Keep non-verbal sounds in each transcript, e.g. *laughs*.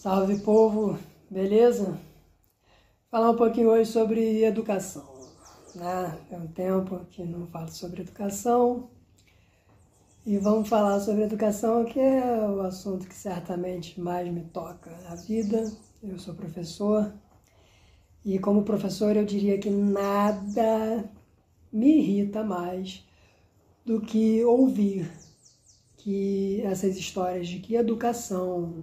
Salve povo, beleza? Falar um pouquinho hoje sobre educação. Né? Tem um tempo que não falo sobre educação e vamos falar sobre educação, que é o assunto que certamente mais me toca na vida. Eu sou professor e, como professor, eu diria que nada me irrita mais do que ouvir que essas histórias de que educação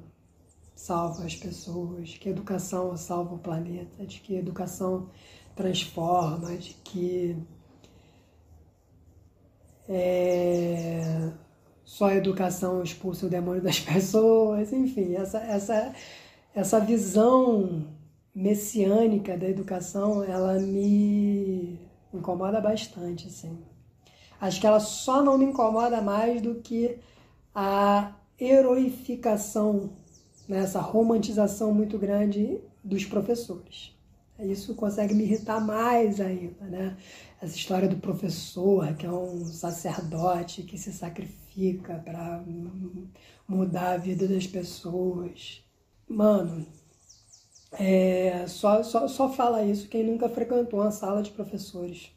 salva as pessoas, que educação salva o planeta, de que educação transforma, de que é, só a educação expulsa o demônio das *laughs* pessoas, enfim, essa, essa, essa visão messiânica da educação, ela me incomoda bastante, assim. Acho que ela só não me incomoda mais do que a heroificação né, essa romantização muito grande dos professores. Isso consegue me irritar mais ainda, né? Essa história do professor, que é um sacerdote que se sacrifica para mudar a vida das pessoas. Mano, é, só, só, só fala isso quem nunca frequentou uma sala de professores.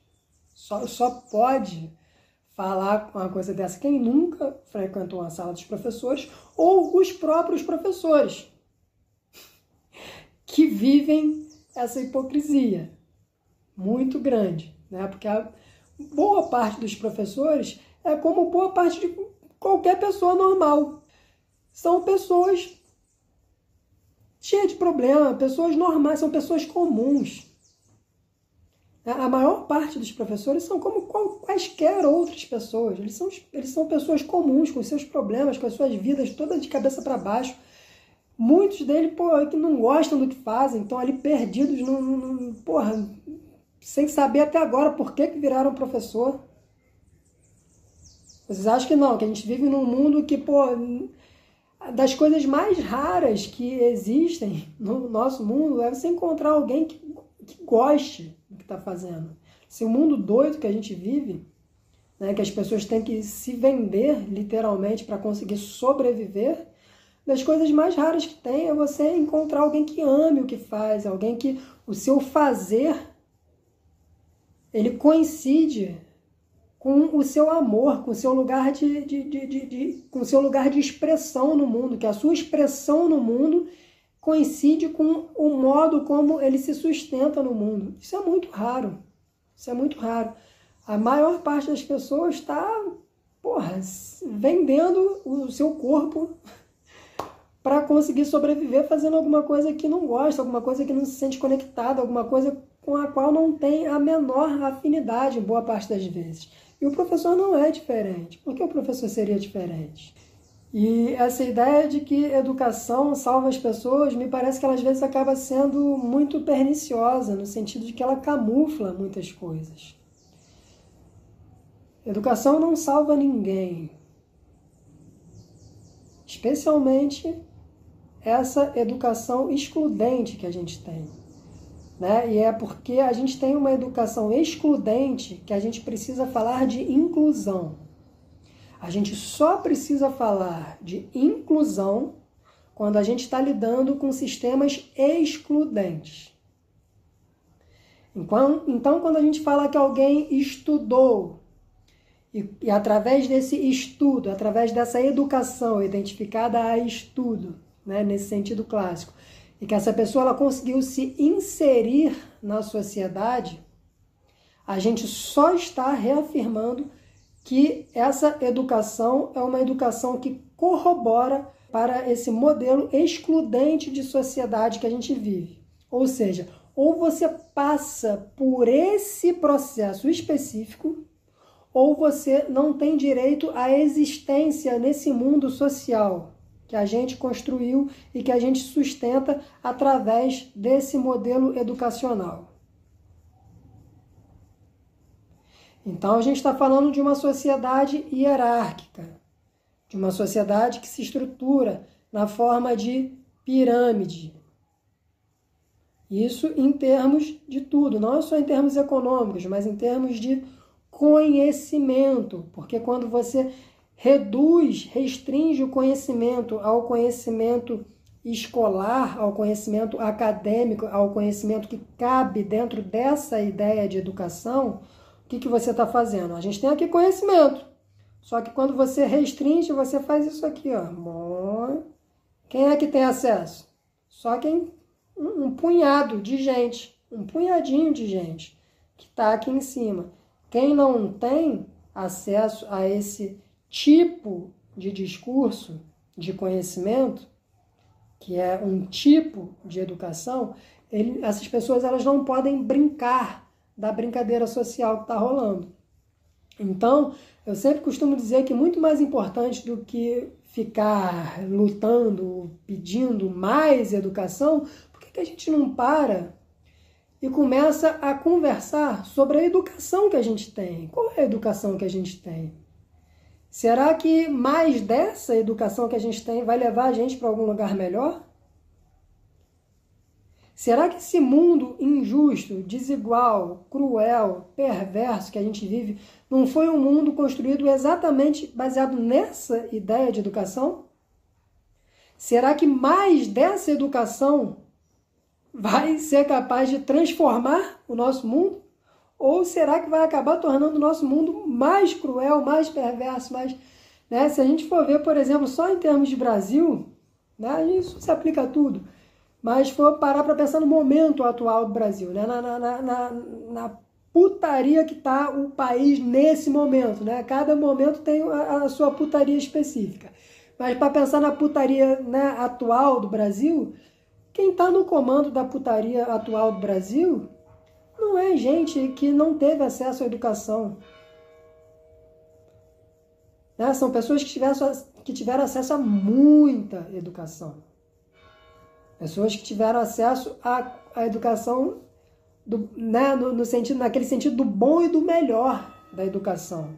Só, só pode falar uma coisa dessa quem nunca frequentou uma sala dos professores ou os próprios professores *laughs* que vivem essa hipocrisia muito grande, né? Porque a boa parte dos professores é como boa parte de qualquer pessoa normal. São pessoas cheias de problema, pessoas normais, são pessoas comuns. A maior parte dos professores são como quaisquer outras pessoas. Eles são, eles são pessoas comuns, com seus problemas, com as suas vidas todas de cabeça para baixo. Muitos deles, pô, que não gostam do que fazem, estão ali perdidos, no, no, porra, sem saber até agora por que, que viraram professor. Vocês acham que não, que a gente vive num mundo que, pô, das coisas mais raras que existem no nosso mundo é você encontrar alguém que, que goste do que está fazendo. Se o mundo doido que a gente vive, né, que as pessoas têm que se vender literalmente para conseguir sobreviver, das coisas mais raras que tem é você encontrar alguém que ame o que faz, alguém que o seu fazer ele coincide com o seu amor, com o seu lugar de, de, de, de, com o seu lugar de expressão no mundo, que a sua expressão no mundo coincide com o modo como ele se sustenta no mundo. Isso é muito raro. Isso é muito raro. A maior parte das pessoas está, porra, vendendo o seu corpo *laughs* para conseguir sobreviver fazendo alguma coisa que não gosta, alguma coisa que não se sente conectada, alguma coisa com a qual não tem a menor afinidade, boa parte das vezes. E o professor não é diferente. Por que o professor seria diferente? E essa ideia de que educação salva as pessoas, me parece que ela às vezes acaba sendo muito perniciosa, no sentido de que ela camufla muitas coisas. Educação não salva ninguém. Especialmente essa educação excludente que a gente tem. Né? E é porque a gente tem uma educação excludente que a gente precisa falar de inclusão. A gente só precisa falar de inclusão quando a gente está lidando com sistemas excludentes. Então, então, quando a gente fala que alguém estudou e, e através desse estudo, através dessa educação identificada a estudo, né, nesse sentido clássico, e que essa pessoa ela conseguiu se inserir na sociedade, a gente só está reafirmando que essa educação é uma educação que corrobora para esse modelo excludente de sociedade que a gente vive. Ou seja, ou você passa por esse processo específico, ou você não tem direito à existência nesse mundo social que a gente construiu e que a gente sustenta através desse modelo educacional. Então a gente está falando de uma sociedade hierárquica, de uma sociedade que se estrutura na forma de pirâmide. Isso em termos de tudo, não só em termos econômicos, mas em termos de conhecimento, porque quando você reduz, restringe o conhecimento ao conhecimento escolar, ao conhecimento acadêmico, ao conhecimento que cabe dentro dessa ideia de educação, que, que você está fazendo? A gente tem aqui conhecimento. Só que quando você restringe, você faz isso aqui, ó. Quem é que tem acesso? Só quem. Um, um punhado de gente. Um punhadinho de gente que está aqui em cima. Quem não tem acesso a esse tipo de discurso, de conhecimento, que é um tipo de educação, ele, essas pessoas elas não podem brincar da brincadeira social que está rolando. Então, eu sempre costumo dizer que muito mais importante do que ficar lutando, pedindo mais educação, por que, que a gente não para e começa a conversar sobre a educação que a gente tem? Qual é a educação que a gente tem? Será que mais dessa educação que a gente tem vai levar a gente para algum lugar melhor? Será que esse mundo injusto, desigual, cruel, perverso que a gente vive não foi um mundo construído exatamente baseado nessa ideia de educação? Será que mais dessa educação vai ser capaz de transformar o nosso mundo? Ou será que vai acabar tornando o nosso mundo mais cruel, mais perverso, mais. Né? Se a gente for ver, por exemplo, só em termos de Brasil, né? isso se aplica a tudo. Mas for parar para pensar no momento atual do Brasil, né? na, na, na, na putaria que está o país nesse momento. Né? Cada momento tem a, a sua putaria específica. Mas para pensar na putaria né, atual do Brasil, quem está no comando da putaria atual do Brasil não é gente que não teve acesso à educação. Né? São pessoas que tiveram, que tiveram acesso a muita educação. Pessoas que tiveram acesso à, à educação do, né, no, no, sentido, naquele sentido do bom e do melhor da educação.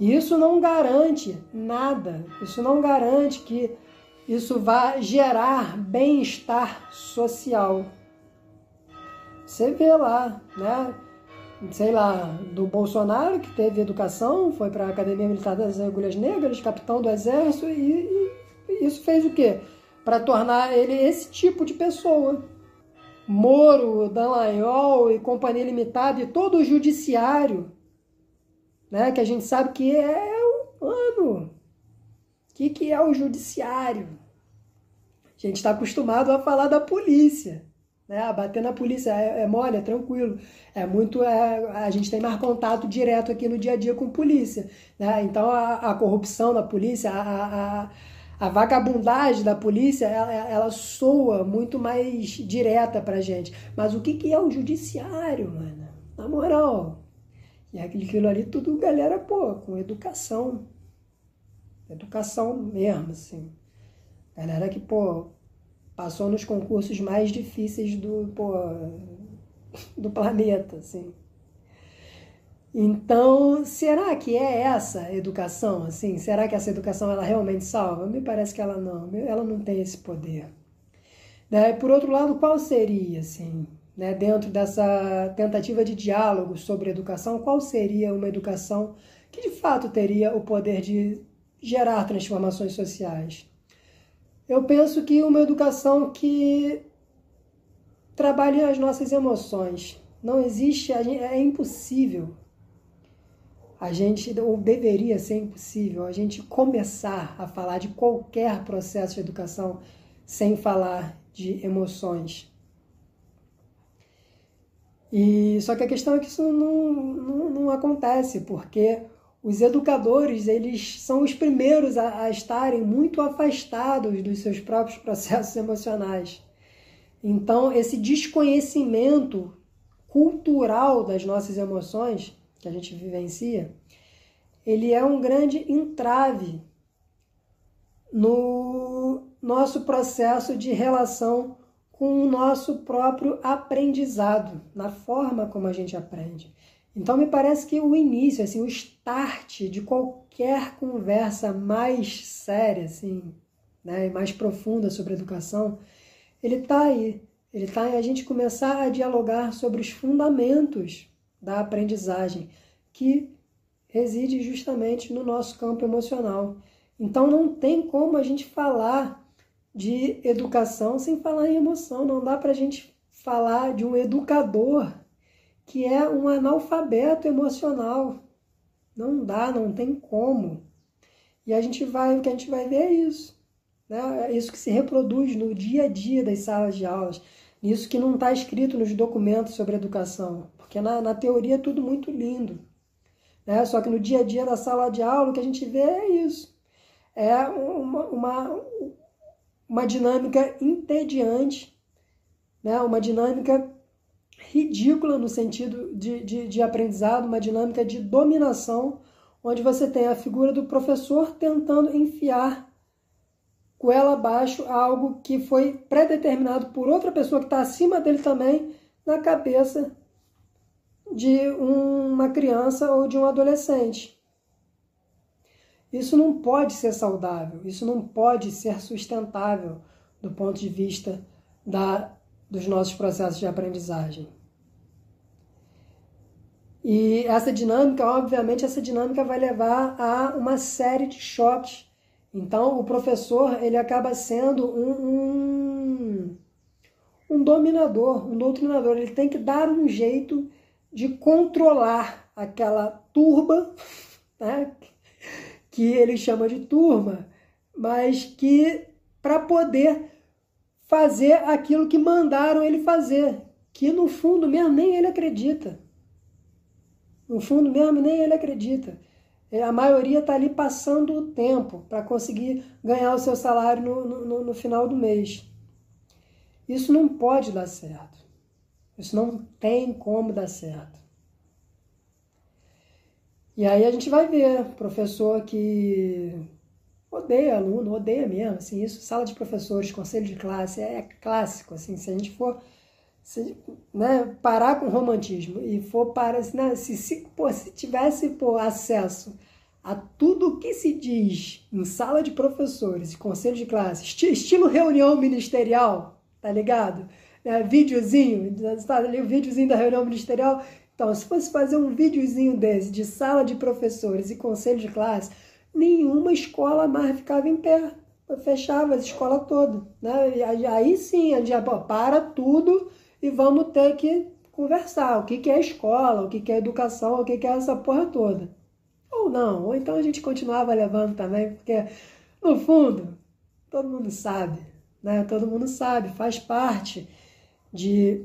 E isso não garante nada. Isso não garante que isso vá gerar bem-estar social. Você vê lá, né? Sei lá, do Bolsonaro, que teve educação, foi para a Academia Militar das Agulhas Negras, capitão do Exército, e, e isso fez o quê? Para tornar ele esse tipo de pessoa. Moro, Dallagnol e Companhia Limitada e todo o judiciário, né? Que a gente sabe que é o ano. O que, que é o judiciário? A gente está acostumado a falar da polícia né? Bater na polícia é, é mole, é tranquilo. É muito. É, a gente tem mais contato direto aqui no dia a dia com polícia. Né? Então a, a corrupção da polícia, a, a, a vagabundagem da polícia, ela, ela soa muito mais direta pra gente. Mas o que, que é o judiciário, mano? Na moral. E aquilo ali tudo, galera, pô, com educação. Educação mesmo, assim. Galera que, pô, passou nos concursos mais difíceis do, pô, do planeta, assim. Então, será que é essa educação, assim? Será que essa educação ela realmente salva? Me parece que ela não, ela não tem esse poder. Né? Por outro lado, qual seria, assim, né, dentro dessa tentativa de diálogo sobre educação, qual seria uma educação que de fato teria o poder de gerar transformações sociais? Eu penso que uma educação que trabalhe as nossas emoções. Não existe, é impossível. A gente, ou deveria ser impossível, a gente começar a falar de qualquer processo de educação sem falar de emoções. E só que a questão é que isso não, não, não acontece, porque os educadores, eles são os primeiros a, a estarem muito afastados dos seus próprios processos emocionais. Então, esse desconhecimento cultural das nossas emoções que a gente vivencia, ele é um grande entrave no nosso processo de relação com o nosso próprio aprendizado, na forma como a gente aprende. Então me parece que o início, assim, o start de qualquer conversa mais séria, assim, né, mais profunda sobre educação, ele está aí. Ele está em a gente começar a dialogar sobre os fundamentos da aprendizagem, que reside justamente no nosso campo emocional. Então não tem como a gente falar de educação sem falar em emoção. Não dá para a gente falar de um educador que é um analfabeto emocional. Não dá, não tem como. E a gente vai, o que a gente vai ver é isso. Né? É isso que se reproduz no dia a dia das salas de aulas. Isso que não está escrito nos documentos sobre educação. Porque na, na teoria é tudo muito lindo. Né? Só que no dia a dia da sala de aula o que a gente vê é isso. É uma, uma, uma dinâmica entediante, né? uma dinâmica ridícula no sentido de, de, de aprendizado, uma dinâmica de dominação, onde você tem a figura do professor tentando enfiar goela abaixo algo que foi predeterminado por outra pessoa que está acima dele também na cabeça de uma criança ou de um adolescente. Isso não pode ser saudável, isso não pode ser sustentável do ponto de vista da, dos nossos processos de aprendizagem. E essa dinâmica, obviamente, essa dinâmica vai levar a uma série de choques. Então, o professor ele acaba sendo um, um, um dominador, um doutrinador. Ele tem que dar um jeito de controlar aquela turba, né, que ele chama de turma, mas que para poder fazer aquilo que mandaram ele fazer, que no fundo mesmo nem ele acredita. No fundo mesmo nem ele acredita. É, a maioria está ali passando o tempo para conseguir ganhar o seu salário no, no, no final do mês. Isso não pode dar certo. Isso não tem como dar certo. E aí a gente vai ver professor que odeia aluno, odeia mesmo, assim, isso, sala de professores, conselho de classe, é clássico, assim, se a gente for se, né, parar com o romantismo e for para, né, se, se, pô, se tivesse pô, acesso a tudo que se diz em sala de professores conselho de classe, estilo reunião ministerial, tá ligado? É, videozinho, está ali o videozinho da reunião ministerial. Então, se fosse fazer um videozinho desse de sala de professores e conselho de classe, nenhuma escola mais ficava em pé. Fechava a escola toda. Né? E aí sim, a gente pô, para tudo e vamos ter que conversar. O que, que é escola, o que, que é educação, o que, que é essa porra toda. Ou não, ou então a gente continuava levando também, porque no fundo, todo mundo sabe, né? Todo mundo sabe, faz parte de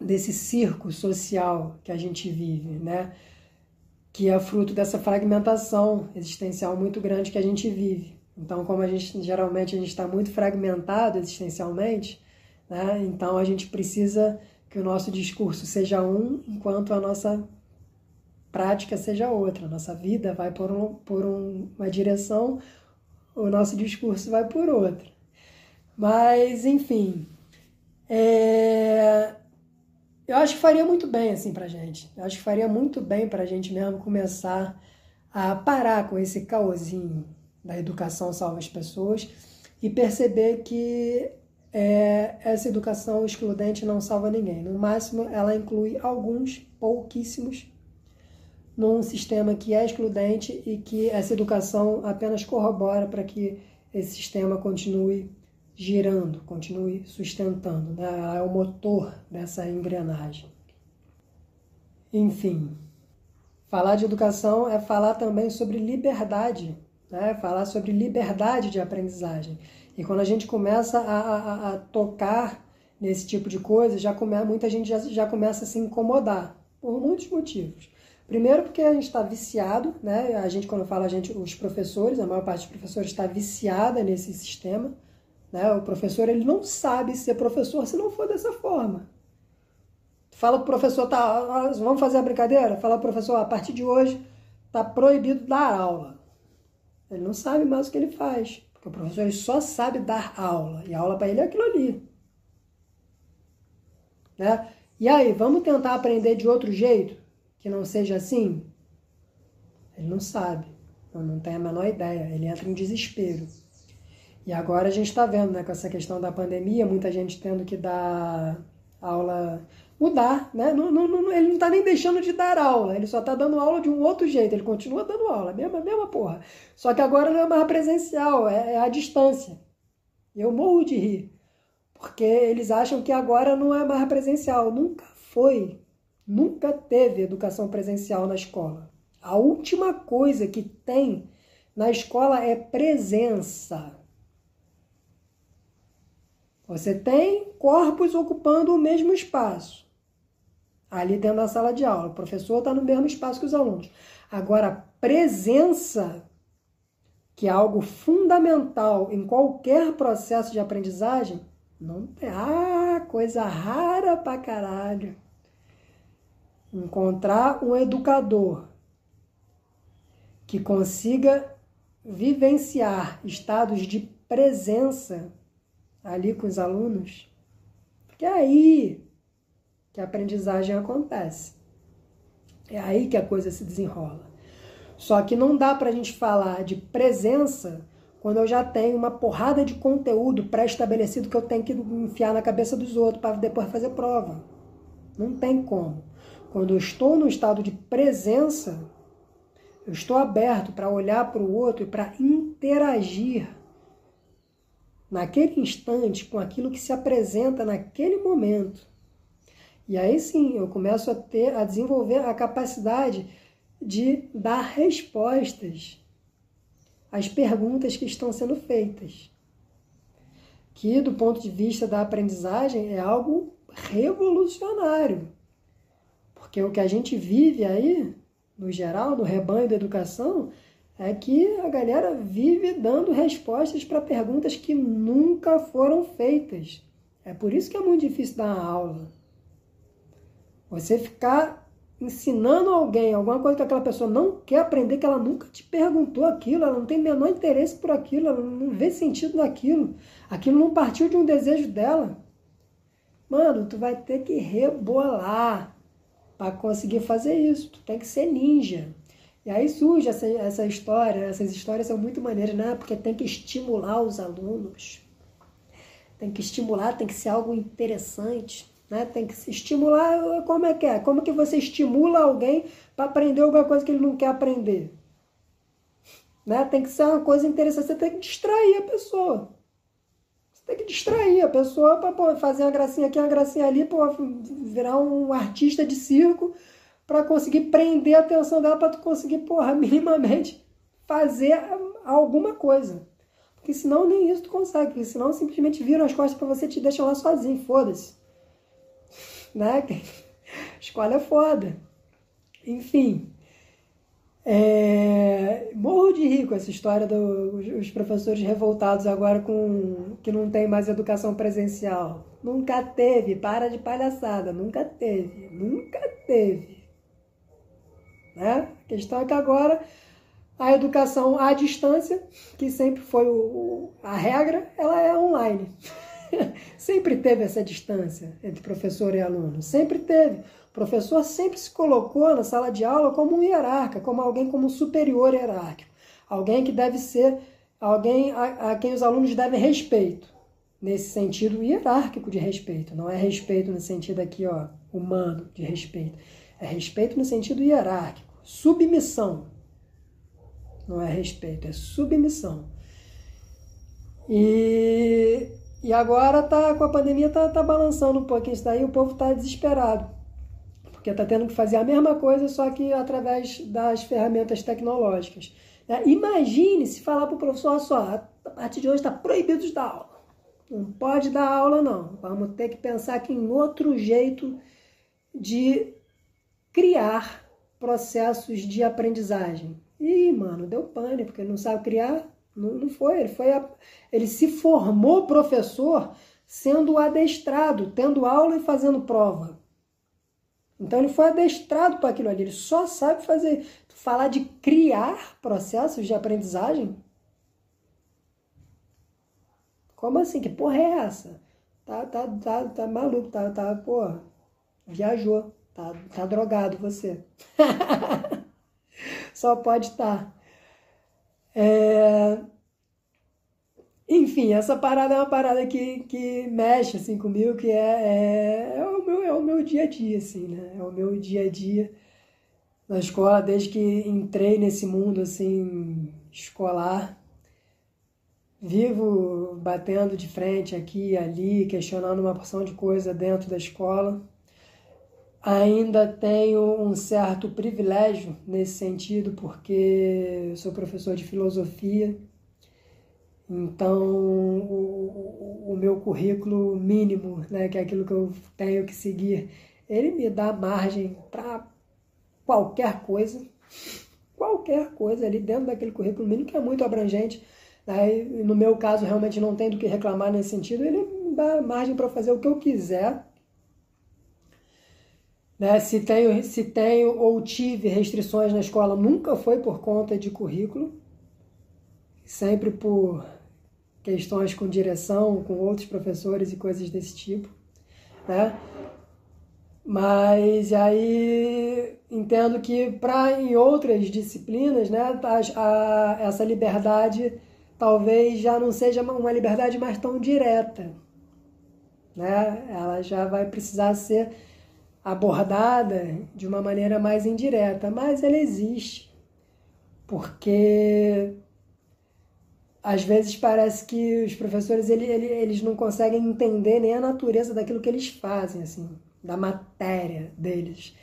desse circo social que a gente vive, né? Que é fruto dessa fragmentação existencial muito grande que a gente vive. Então, como a gente geralmente a gente está muito fragmentado existencialmente, né? Então a gente precisa que o nosso discurso seja um, enquanto a nossa prática seja outra. A nossa vida vai por, um, por um, uma direção, o nosso discurso vai por outra. Mas, enfim, é... Eu acho que faria muito bem assim pra gente. Eu acho que faria muito bem pra gente mesmo começar a parar com esse caosinho da educação salva as pessoas e perceber que é, essa educação excludente não salva ninguém. No máximo, ela inclui alguns, pouquíssimos, num sistema que é excludente e que essa educação apenas corrobora para que esse sistema continue girando, continue sustentando, né? É o motor dessa engrenagem. Enfim, falar de educação é falar também sobre liberdade, né? falar sobre liberdade de aprendizagem. E quando a gente começa a, a, a tocar nesse tipo de coisa, já come, muita gente já, já começa a se incomodar, por muitos motivos. Primeiro porque a gente está viciado, né? A gente, quando fala a gente, os professores, a maior parte dos professores está viciada nesse sistema. Né? O professor ele não sabe ser professor se não for dessa forma. Fala pro professor, tá, vamos fazer a brincadeira? Fala pro professor, a partir de hoje tá proibido dar aula. Ele não sabe mais o que ele faz, porque o professor ele só sabe dar aula, e a aula para ele é aquilo ali. Né? E aí, vamos tentar aprender de outro jeito, que não seja assim? Ele não sabe, não tem a menor ideia, ele entra em desespero. E agora a gente está vendo, né, com essa questão da pandemia, muita gente tendo que dar aula, mudar, né? Não, não, não, ele não está nem deixando de dar aula, ele só está dando aula de um outro jeito, ele continua dando aula, mesma, mesma porra. Só que agora não é mais presencial, é, é à distância. Eu morro de rir, porque eles acham que agora não é mais presencial. Nunca foi, nunca teve educação presencial na escola. A última coisa que tem na escola é presença. Você tem corpos ocupando o mesmo espaço. Ali dentro da sala de aula. O professor está no mesmo espaço que os alunos. Agora, presença, que é algo fundamental em qualquer processo de aprendizagem, não tem. Ah, coisa rara pra caralho. Encontrar um educador que consiga vivenciar estados de presença ali com os alunos, porque é aí que a aprendizagem acontece. É aí que a coisa se desenrola. Só que não dá para a gente falar de presença quando eu já tenho uma porrada de conteúdo pré-estabelecido que eu tenho que enfiar na cabeça dos outros para depois fazer prova. Não tem como. Quando eu estou no estado de presença, eu estou aberto para olhar para o outro e para interagir naquele instante com aquilo que se apresenta naquele momento. E aí sim, eu começo a ter a desenvolver a capacidade de dar respostas às perguntas que estão sendo feitas. Que do ponto de vista da aprendizagem é algo revolucionário. Porque o que a gente vive aí, no geral, no rebanho da educação, é que a galera vive dando respostas para perguntas que nunca foram feitas. É por isso que é muito difícil dar aula. Você ficar ensinando alguém alguma coisa que aquela pessoa não quer aprender, que ela nunca te perguntou aquilo, ela não tem menor interesse por aquilo, ela não vê sentido naquilo, aquilo não partiu de um desejo dela. Mano, tu vai ter que rebolar para conseguir fazer isso. Tu tem que ser ninja. E aí surge essa, essa história, essas histórias são muito maneiras, né? Porque tem que estimular os alunos. Tem que estimular, tem que ser algo interessante, né? Tem que estimular, como é que é? Como que você estimula alguém para aprender alguma coisa que ele não quer aprender? Né? Tem que ser uma coisa interessante, você tem que distrair a pessoa. Você tem que distrair a pessoa para fazer uma gracinha aqui, uma gracinha ali, para virar um artista de circo para conseguir prender a atenção dela, para tu conseguir, porra, *laughs* minimamente fazer alguma coisa. Porque senão nem isso tu consegue, porque senão simplesmente viram as costas para você e te deixam lá sozinho, foda-se. *laughs* Né? *laughs* Escola é foda. Enfim. É... Morro de rir com essa história dos do, professores revoltados agora com que não tem mais educação presencial. Nunca teve, para de palhaçada, nunca teve, nunca teve. Né? A questão é que agora a educação à distância, que sempre foi o, a regra, ela é online. *laughs* sempre teve essa distância entre professor e aluno, sempre teve. O professor sempre se colocou na sala de aula como um hierarca, como alguém como um superior hierárquico, alguém que deve ser alguém a, a quem os alunos devem respeito, nesse sentido hierárquico de respeito, não é respeito no sentido aqui, ó, humano de respeito. É respeito no sentido hierárquico. Submissão. Não é respeito, é submissão. E, e agora tá, com a pandemia tá, tá balançando um pouquinho isso daí, o povo tá desesperado. Porque tá tendo que fazer a mesma coisa, só que através das ferramentas tecnológicas. É, imagine se falar para o professor, só, a partir de hoje está proibido de dar aula. Não pode dar aula, não. Vamos ter que pensar aqui em outro jeito de criar processos de aprendizagem. E, mano, deu pânico, porque não sabe criar. Não, não foi, ele foi. A, ele se formou professor sendo adestrado, tendo aula e fazendo prova. Então ele foi adestrado para aquilo ali, ele só sabe fazer. Falar de criar processos de aprendizagem? Como assim? Que porra é essa? Tá, tá, tá, tá maluco, tá, tá, porra, viajou. Tá, tá drogado você. *laughs* Só pode estar. Tá. É... Enfim, essa parada é uma parada que, que mexe assim comigo, que é, é, é, o meu, é o meu dia a dia, assim, né? É o meu dia a dia na escola, desde que entrei nesse mundo assim escolar. Vivo batendo de frente aqui e ali, questionando uma porção de coisa dentro da escola. Ainda tenho um certo privilégio nesse sentido, porque sou professor de filosofia, então o, o meu currículo mínimo, né, que é aquilo que eu tenho que seguir, ele me dá margem para qualquer coisa, qualquer coisa ali dentro daquele currículo mínimo, que é muito abrangente. Né? no meu caso, realmente não tem do que reclamar nesse sentido, ele me dá margem para fazer o que eu quiser. Né? Se, tenho, se tenho ou tive restrições na escola, nunca foi por conta de currículo, sempre por questões com direção, com outros professores e coisas desse tipo. Né? Mas aí entendo que para em outras disciplinas, né, a, a, essa liberdade talvez já não seja uma liberdade mais tão direta, né? Ela já vai precisar ser abordada de uma maneira mais indireta, mas ela existe, porque às vezes parece que os professores ele, ele, eles não conseguem entender nem a natureza daquilo que eles fazem, assim da matéria deles.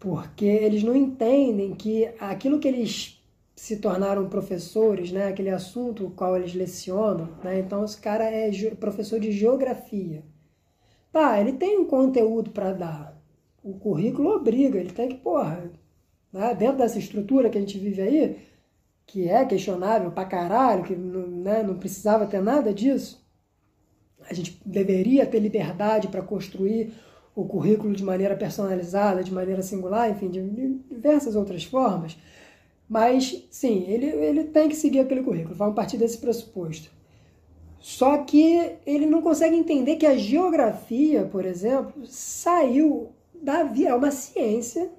Porque eles não entendem que aquilo que eles se tornaram professores, né, aquele assunto o qual eles lecionam, né, então esse cara é professor de geografia. Tá, ele tem um conteúdo para dar. O currículo obriga, ele tem que, porra, né, dentro dessa estrutura que a gente vive aí, que é questionável pra caralho, que né, não precisava ter nada disso, a gente deveria ter liberdade para construir o currículo de maneira personalizada, de maneira singular, enfim, de diversas outras formas. Mas, sim, ele, ele tem que seguir aquele currículo, vamos partir desse pressuposto. Só que ele não consegue entender que a geografia, por exemplo, saiu da via, é uma ciência,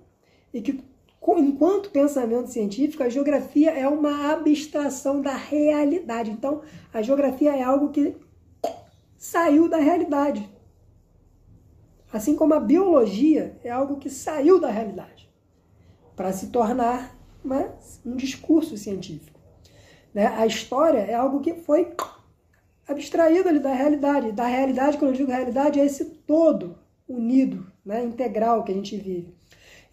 e que, enquanto pensamento científico, a geografia é uma abstração da realidade. Então, a geografia é algo que saiu da realidade. Assim como a biologia é algo que saiu da realidade para se tornar uma, um discurso científico. Né? A história é algo que foi abstraído ali da realidade. Da realidade, quando eu digo realidade, é esse todo unido, né? integral que a gente vive.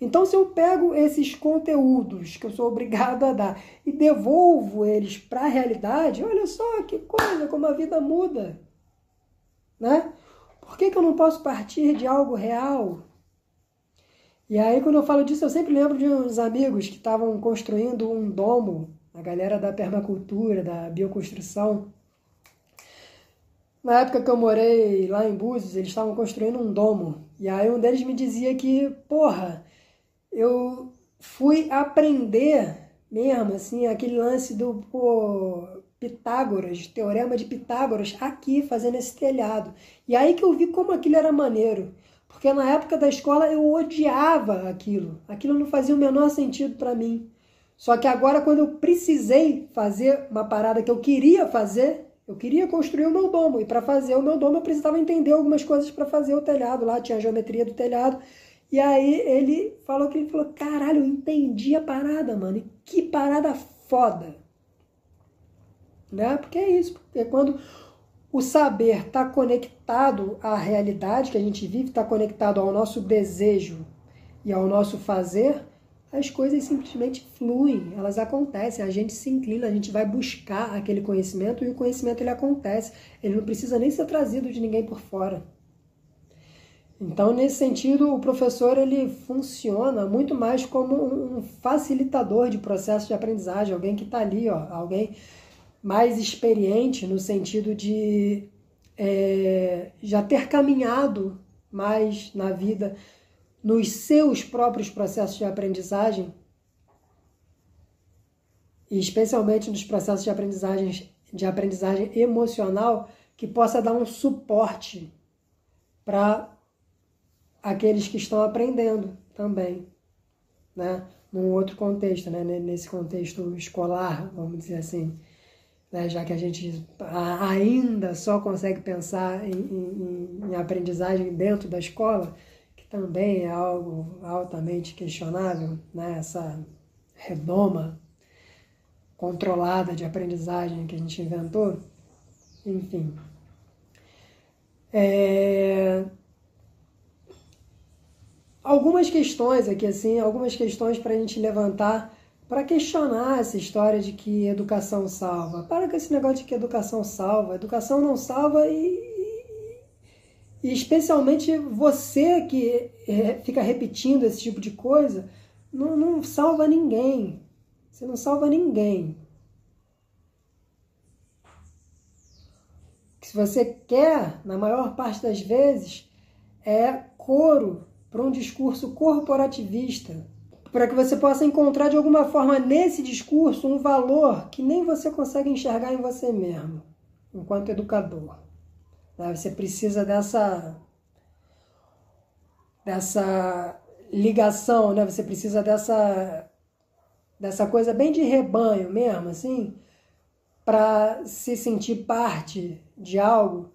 Então, se eu pego esses conteúdos que eu sou obrigado a dar e devolvo eles para a realidade, olha só que coisa, como a vida muda. Né? Por que, que eu não posso partir de algo real? E aí, quando eu falo disso, eu sempre lembro de uns amigos que estavam construindo um domo, a galera da permacultura, da bioconstrução. Na época que eu morei lá em Búzios, eles estavam construindo um domo. E aí um deles me dizia que, porra, eu fui aprender mesmo, assim, aquele lance do, pô, Pitágoras, teorema de Pitágoras, aqui fazendo esse telhado. E aí que eu vi como aquilo era maneiro. Porque na época da escola eu odiava aquilo. Aquilo não fazia o menor sentido para mim. Só que agora, quando eu precisei fazer uma parada que eu queria fazer, eu queria construir o meu domo. E para fazer o meu domo, eu precisava entender algumas coisas para fazer o telhado lá. Tinha a geometria do telhado. E aí ele falou que ele falou: caralho, eu entendi a parada, mano. E que parada foda né? Porque é isso, é quando o saber está conectado à realidade que a gente vive, está conectado ao nosso desejo e ao nosso fazer, as coisas simplesmente fluem, elas acontecem, a gente se inclina, a gente vai buscar aquele conhecimento e o conhecimento ele acontece, ele não precisa nem ser trazido de ninguém por fora. Então, nesse sentido, o professor ele funciona muito mais como um facilitador de processo de aprendizagem, alguém que está ali, ó, alguém mais experiente no sentido de é, já ter caminhado mais na vida nos seus próprios processos de aprendizagem e especialmente nos processos de aprendizagem, de aprendizagem emocional que possa dar um suporte para aqueles que estão aprendendo também, né? Num outro contexto, né? Nesse contexto escolar, vamos dizer assim né, já que a gente ainda só consegue pensar em, em, em, aprendizagem dentro da escola, também é algo altamente questionável, né, essa redoma controlada de aprendizagem que a gente inventou. enfim. É... Algumas questões aqui, assim, algumas questões para a gente levantar, para questionar essa história de que educação salva. Para com esse negócio de que educação salva. Educação não salva e, e especialmente você que é, fica repetindo esse tipo de coisa, não, não salva ninguém. Você não salva ninguém. se você quer, na maior parte das vezes, é coro para um discurso corporativista, para que você possa encontrar de alguma forma nesse discurso um valor que nem você consegue enxergar em você mesmo, enquanto educador. Né? Você precisa dessa dessa ligação, né? Você precisa dessa dessa coisa bem de rebanho mesmo, assim, para se sentir parte de algo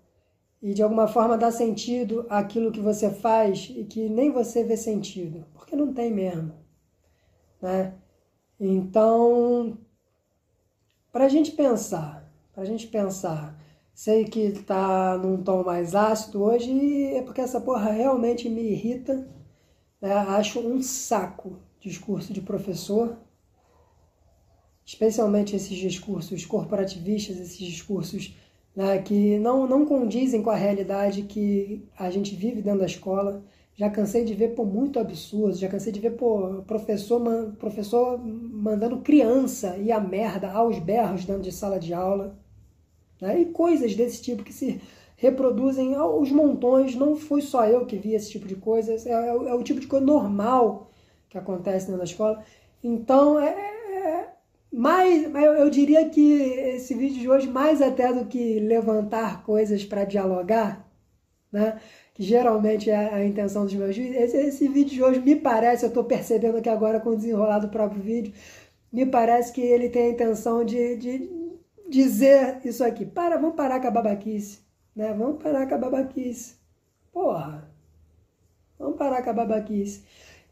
e de alguma forma dar sentido àquilo que você faz e que nem você vê sentido, porque não tem mesmo, né? Então, para a gente pensar, para a gente pensar, sei que está num tom mais ácido hoje é porque essa porra realmente me irrita, né? acho um saco discurso de professor, especialmente esses discursos corporativistas, esses discursos né, que não, não condizem com a realidade que a gente vive dentro da escola. Já cansei de ver por muito absurdo, já cansei de ver por professor, man, professor mandando criança e a merda aos berros dentro de sala de aula. Né, e coisas desse tipo que se reproduzem aos montões. Não fui só eu que vi esse tipo de coisas, é, é, é o tipo de coisa normal que acontece dentro da escola. Então, é, mais, eu diria que esse vídeo de hoje, mais até do que levantar coisas para dialogar, né? que geralmente é a intenção dos meus vídeos, esse, esse vídeo de hoje me parece, eu estou percebendo aqui agora com o desenrolar do próprio vídeo, me parece que ele tem a intenção de, de dizer isso aqui. Para, vamos parar com a babaquice. Né? Vamos parar com a babaquice. Porra! Vamos parar com a babaquice.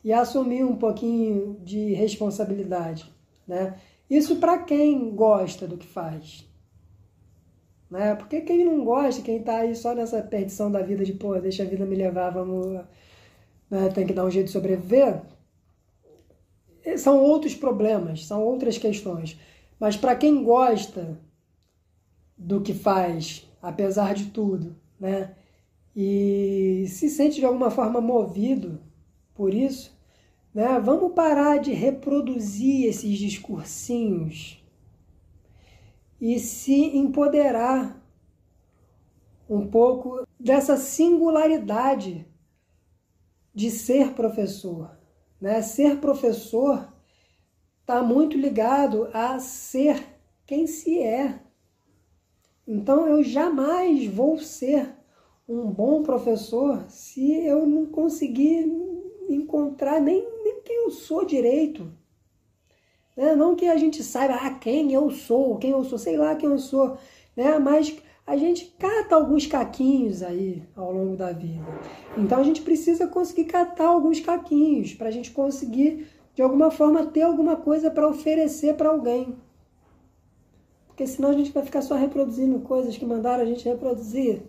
E assumir um pouquinho de responsabilidade. Né? Isso para quem gosta do que faz. Né? Porque quem não gosta, quem está aí só nessa perdição da vida de, pô, deixa a vida me levar, vamos. Né, tem que dar um jeito de sobreviver. São outros problemas, são outras questões. Mas para quem gosta do que faz, apesar de tudo, né? E se sente de alguma forma movido por isso, né? Vamos parar de reproduzir esses discursinhos e se empoderar um pouco dessa singularidade de ser professor. Né? Ser professor está muito ligado a ser quem se é. Então eu jamais vou ser um bom professor se eu não conseguir encontrar nem quem eu sou direito. Né? Não que a gente saiba ah, quem eu sou, quem eu sou, sei lá quem eu sou, né? mas a gente cata alguns caquinhos aí ao longo da vida. Então a gente precisa conseguir catar alguns caquinhos para a gente conseguir, de alguma forma, ter alguma coisa para oferecer para alguém. Porque senão a gente vai ficar só reproduzindo coisas que mandaram a gente reproduzir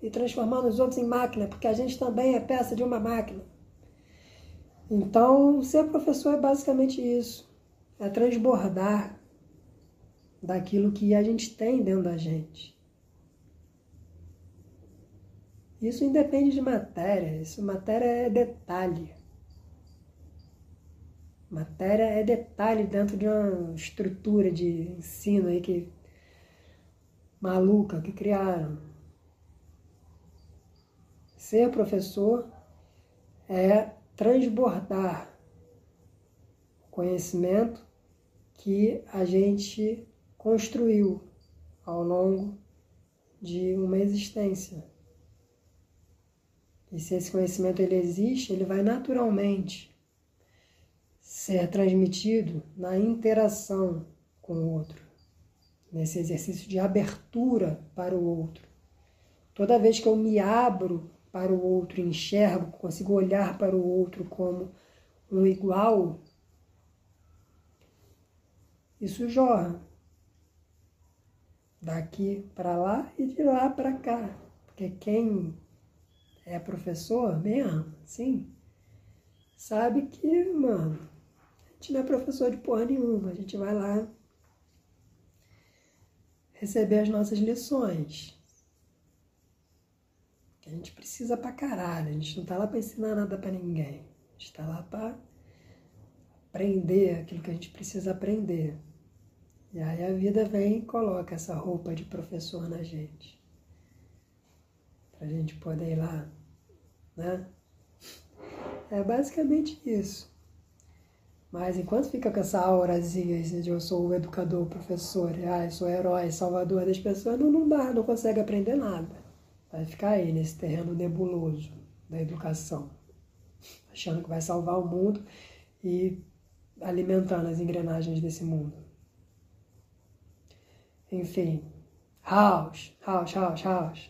e transformando os outros em máquina, porque a gente também é peça de uma máquina. Então, ser professor é basicamente isso: é transbordar daquilo que a gente tem dentro da gente. Isso independe de matéria, isso matéria é detalhe. Matéria é detalhe dentro de uma estrutura de ensino aí que maluca que criaram. Ser professor é transbordar o conhecimento que a gente construiu ao longo de uma existência. E se esse conhecimento ele existe, ele vai naturalmente ser transmitido na interação com o outro, nesse exercício de abertura para o outro. Toda vez que eu me abro para o outro, enxergo, consigo olhar para o outro como um igual, isso jorra. daqui para lá e de lá para cá. Porque quem é professor mesmo, sim, sabe que, mano, gente não é professor de porra nenhuma, a gente vai lá receber as nossas lições. Que a gente precisa pra caralho, a gente não tá lá pra ensinar nada pra ninguém. A gente tá lá pra aprender aquilo que a gente precisa aprender. E aí a vida vem e coloca essa roupa de professor na gente. Pra gente poder ir lá, né? É basicamente isso. Mas enquanto fica com essa aurazinha de eu sou o educador, professor, ah, eu sou herói, salvador das pessoas, não, não dá, não consegue aprender nada. Vai ficar aí nesse terreno nebuloso da educação, achando que vai salvar o mundo e alimentando as engrenagens desse mundo. Enfim, House, House, House, House.